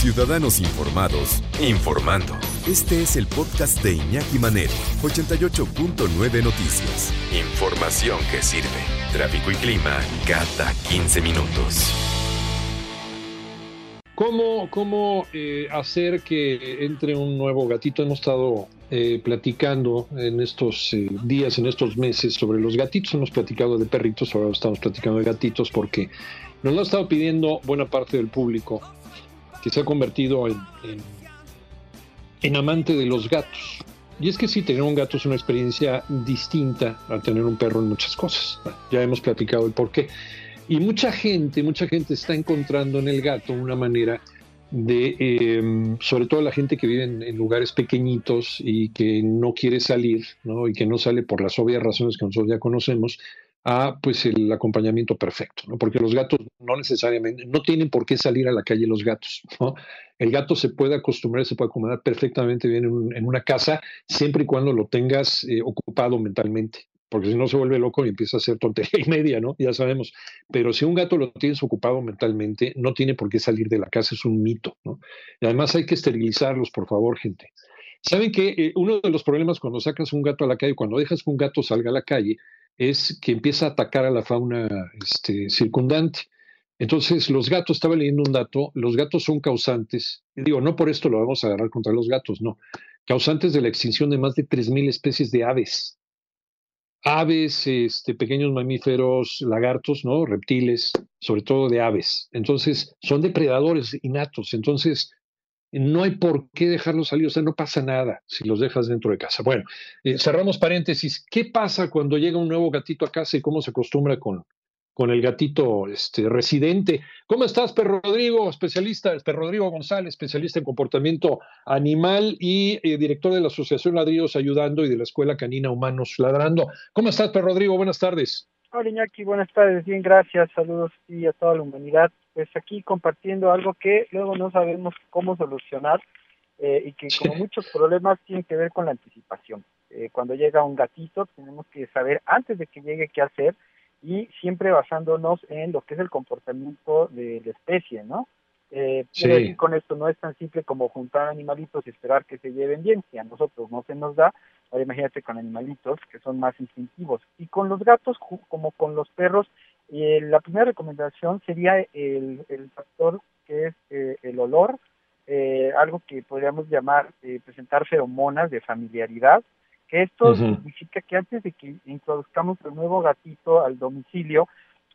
Ciudadanos informados, informando. Este es el podcast de Iñaki Manero, 88.9 Noticias. Información que sirve. Tráfico y clima cada 15 minutos. ¿Cómo, cómo eh, hacer que entre un nuevo gatito? Hemos estado eh, platicando en estos eh, días, en estos meses, sobre los gatitos. Hemos platicado de perritos, ahora estamos platicando de gatitos porque nos lo ha estado pidiendo buena parte del público que se ha convertido en, en, amante de los gatos. Y es que sí, tener un gato es una experiencia distinta a tener un perro en muchas cosas. Ya hemos platicado el por qué. Y mucha gente, mucha gente está encontrando en el gato una manera de, em, sobre todo la gente que vive en, lugares pequeñitos y que no quiere salir, ¿no? y que no sale por las obvias razones que nosotros ya conocemos, a pues el acompañamiento perfecto, ¿no? Porque los gatos no necesariamente, no tienen por qué salir a la calle los gatos, ¿no? El gato se puede acostumbrar, se puede acomodar perfectamente bien en, una casa, siempre y cuando lo tengas eh, ocupado mentalmente, porque si no se vuelve loco y empieza a hacer tontería y media, ¿no? Ya sabemos. Pero si un gato lo tienes ocupado mentalmente, no tiene por qué salir de la casa, es un mito, ¿no? Y además hay que esterilizarlos, por favor, gente. ¿Saben que eh, uno de los problemas cuando sacas un gato a la calle, cuando dejas que un gato salga a la calle, es que empieza a atacar a la fauna este, circundante. Entonces, los gatos, estaba leyendo un dato, los gatos son causantes, digo, no por esto lo vamos a agarrar contra los gatos, no, causantes de la extinción de más de 3.000 especies de aves. Aves, este, pequeños mamíferos, lagartos, ¿no? Reptiles, sobre todo de aves. Entonces, son depredadores innatos. Entonces, no hay por qué dejarlos salir, o sea, no pasa nada si los dejas dentro de casa. Bueno, eh, cerramos paréntesis. ¿Qué pasa cuando llega un nuevo gatito a casa y cómo se acostumbra con, con el gatito este, residente? ¿Cómo estás, Perro Rodrigo, especialista, Perro Rodrigo González, especialista en comportamiento animal y eh, director de la Asociación Ladrillos Ayudando y de la Escuela Canina Humanos Ladrando? ¿Cómo estás, Perro Rodrigo? Buenas tardes. Hola Iñaki, buenas tardes, bien, gracias, saludos y a toda la humanidad. Pues aquí compartiendo algo que luego no sabemos cómo solucionar eh, y que como muchos problemas tienen que ver con la anticipación. Eh, cuando llega un gatito tenemos que saber antes de que llegue qué hacer y siempre basándonos en lo que es el comportamiento de la especie, ¿no? Eh, sí. con esto no es tan simple como juntar animalitos y esperar que se lleven bien, si a nosotros no se nos da, ahora imagínate con animalitos que son más instintivos. Y con los gatos, como con los perros, eh, la primera recomendación sería el, el factor que es eh, el olor, eh, algo que podríamos llamar eh, presentar feromonas de familiaridad, que esto significa que antes de que introduzcamos el nuevo gatito al domicilio,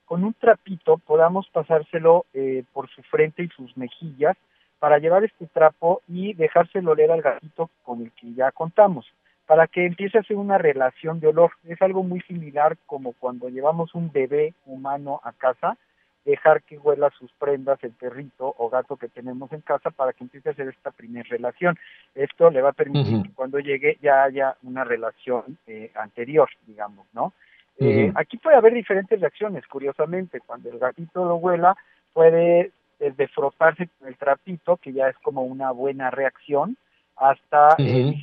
con un trapito podamos pasárselo eh, por su frente y sus mejillas para llevar este trapo y dejárselo oler al gatito con el que ya contamos, para que empiece a hacer una relación de olor. Es algo muy similar como cuando llevamos un bebé humano a casa, dejar que huela sus prendas el perrito o gato que tenemos en casa para que empiece a hacer esta primera relación. Esto le va a permitir que cuando llegue ya haya una relación eh, anterior, digamos, ¿no? Eh, aquí puede haber diferentes reacciones, curiosamente, cuando el gatito lo huela, puede desde frotarse con el trapito, que ya es como una buena reacción, hasta uh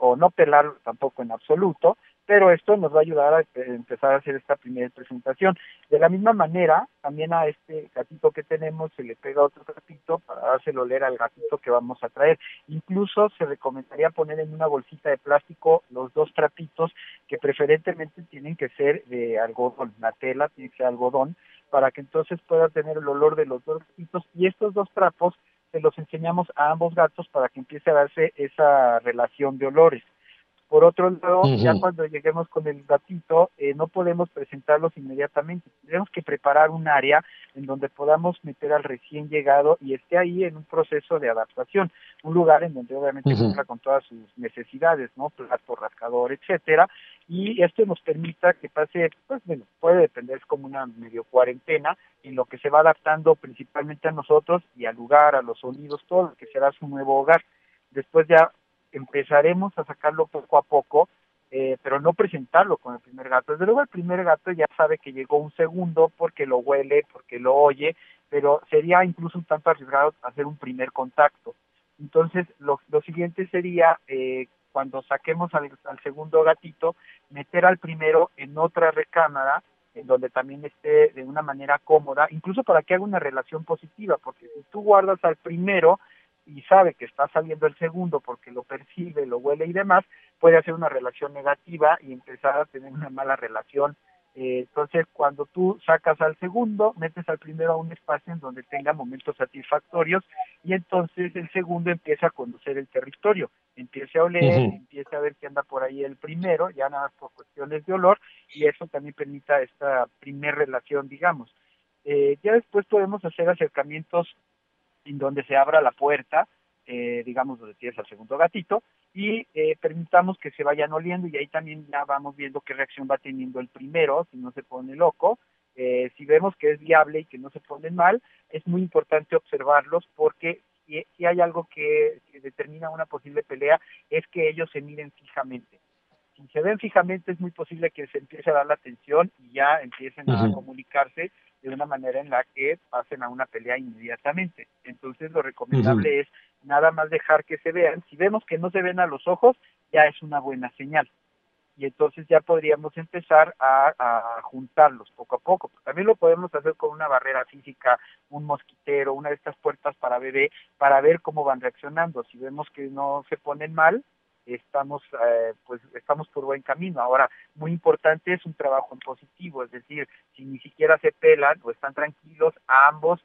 o no pelarlo tampoco en absoluto, pero esto nos va a ayudar a empezar a hacer esta primera presentación. De la misma manera, también a este gatito que tenemos se le pega otro trapito para dárselo oler al gatito que vamos a traer. Incluso se recomendaría poner en una bolsita de plástico los dos trapitos que preferentemente tienen que ser de algodón, la tela tiene que ser algodón, para que entonces pueda tener el olor de los dos gatitos y estos dos trapos se los enseñamos a ambos gatos para que empiece a darse esa relación de olores. Por otro lado, ya cuando lleguemos con el gatito, eh, no podemos presentarlos inmediatamente. Tenemos que preparar un área en donde podamos meter al recién llegado y esté ahí en un proceso de adaptación. Un lugar en donde obviamente Ujú. cumpla con todas sus necesidades, ¿no? Plato, rascador, etcétera. Y esto nos permita que pase, pues bueno, puede depender, es como una medio cuarentena, en lo que se va adaptando principalmente a nosotros y al lugar, a los sonidos, todo lo que será su nuevo hogar. Después ya empezaremos a sacarlo poco a poco, eh, pero no presentarlo con el primer gato. Desde luego el primer gato ya sabe que llegó un segundo porque lo huele, porque lo oye, pero sería incluso un tanto arriesgado hacer un primer contacto. Entonces, lo, lo siguiente sería, eh, cuando saquemos al, al segundo gatito, meter al primero en otra recámara, en donde también esté de una manera cómoda, incluso para que haga una relación positiva, porque si tú guardas al primero y sabe que está saliendo el segundo porque lo percibe, lo huele y demás, puede hacer una relación negativa y empezar a tener una mala relación. Eh, entonces, cuando tú sacas al segundo, metes al primero a un espacio en donde tenga momentos satisfactorios y entonces el segundo empieza a conocer el territorio, empieza a oler, Ujú. empieza a ver que anda por ahí el primero, ya nada más por cuestiones de olor, y eso también permita esta primer relación, digamos. Eh, ya después podemos hacer acercamientos en donde se abra la puerta, eh, digamos donde tienes al segundo gatito, y eh, permitamos que se vayan oliendo y ahí también ya vamos viendo qué reacción va teniendo el primero, si no se pone loco. Eh, si vemos que es viable y que no se ponen mal, es muy importante observarlos porque si, si hay algo que, que determina una posible pelea es que ellos se miren fijamente. Si se ven fijamente es muy posible que se empiece a dar la atención y ya empiecen a comunicarse de una manera en la que pasen a una pelea inmediatamente. Entonces lo recomendable es nada más dejar que se vean. Si vemos que no se ven a los ojos, ya es una buena señal. Y entonces ya podríamos empezar a, a juntarlos poco a poco. También lo podemos hacer con una barrera física, un mosquitero, una de estas puertas para bebé, para ver cómo van reaccionando. Si vemos que no se ponen mal, estamos eh, pues estamos por buen camino. Ahora, muy importante es un trabajo en positivo, es decir, si ni siquiera se pelan o están tranquilos, a ambos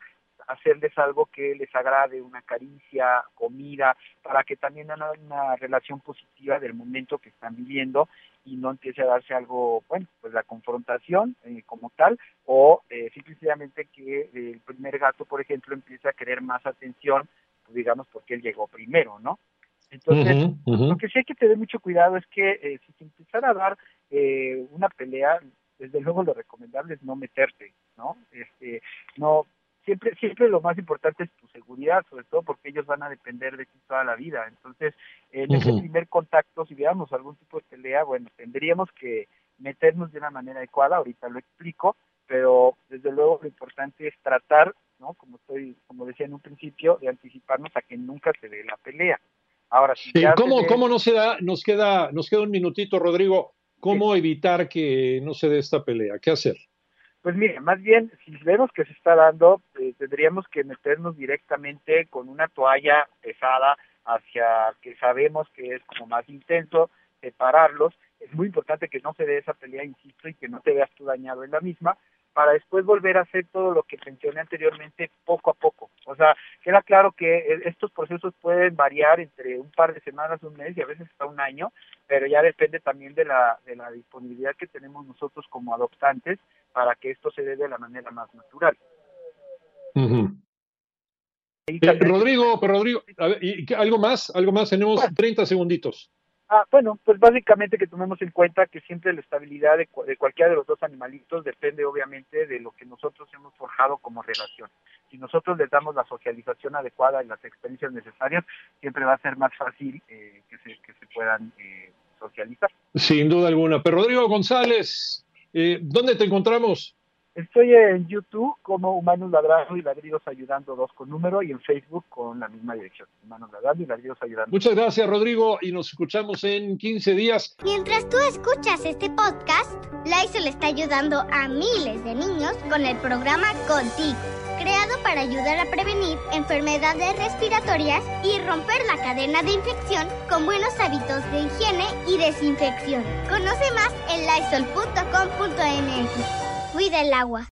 hacerles algo que les agrade, una caricia, comida, para que también hagan una relación positiva del momento que están viviendo y no empiece a darse algo, bueno, pues la confrontación eh, como tal, o eh, simplemente que el primer gato, por ejemplo, empiece a querer más atención, pues digamos, porque él llegó primero, ¿no? Entonces, lo que sí hay que tener mucho cuidado es que eh, si se empezara a dar eh, una pelea, desde luego lo recomendable es no meterte, ¿no? Este, no, siempre, siempre lo más importante es tu seguridad, sobre todo porque ellos van a depender de ti toda la vida. Entonces, en ese primer contacto, si veamos algún tipo de pelea, bueno, tendríamos que meternos de una manera adecuada, ahorita lo explico, pero desde luego lo importante es tratar, ¿no? Como estoy, como decía en un principio, de anticiparnos a que nunca se dé la pelea. Ahora, si ya se ¿Cómo, ¿Cómo no se da? Nos queda, nos queda un minutito, Rodrigo. ¿Cómo evitar que no se dé esta pelea? ¿Qué hacer? Pues mire, más bien, si vemos que se está dando, eh, tendríamos que meternos directamente con una toalla pesada hacia que sabemos que es como más intenso, separarlos. Es muy importante que no se dé esa pelea, insisto, y que no te veas tú dañado en la misma, para después volver a hacer todo lo que mencioné anteriormente poco a poco. O sea, queda claro que eh, estos procesos pueden variar entre un par de semanas, un mes y a veces hasta un año, pero ya depende también de la, de la disponibilidad que tenemos nosotros como adoptantes para que esto se dé de la manera más natural. Eh, también- Rodrigo, Rodrigo, a ver, ¿y algo más? Algo más, tenemos Bueno. 30 segunditos. Ah, bueno, pues básicamente que tomemos en cuenta que siempre la estabilidad de, de cualquiera de los dos animalitos depende obviamente de lo que nosotros hemos forjado como relación. Si nosotros les damos la socialización adecuada y las experiencias necesarias, siempre va a ser más fácil eh, que, se, que se puedan eh, socializar. Sin duda alguna. Pero Rodrigo González, eh, ¿dónde te encontramos? Estoy en YouTube como Humanos Ladrando y Ladridos Ayudando dos con número y en Facebook con la misma dirección, Humanos Ladrando y Ladridos Ayudando. Muchas gracias, Rodrigo, y nos escuchamos en 15 días. Mientras tú escuchas este podcast, Lysol está ayudando a miles de niños con el programa Contigo, creado para ayudar a prevenir enfermedades respiratorias y romper la cadena de infección con buenos hábitos de higiene y desinfección. Conoce más en lysol.com.mx. Cuida el agua.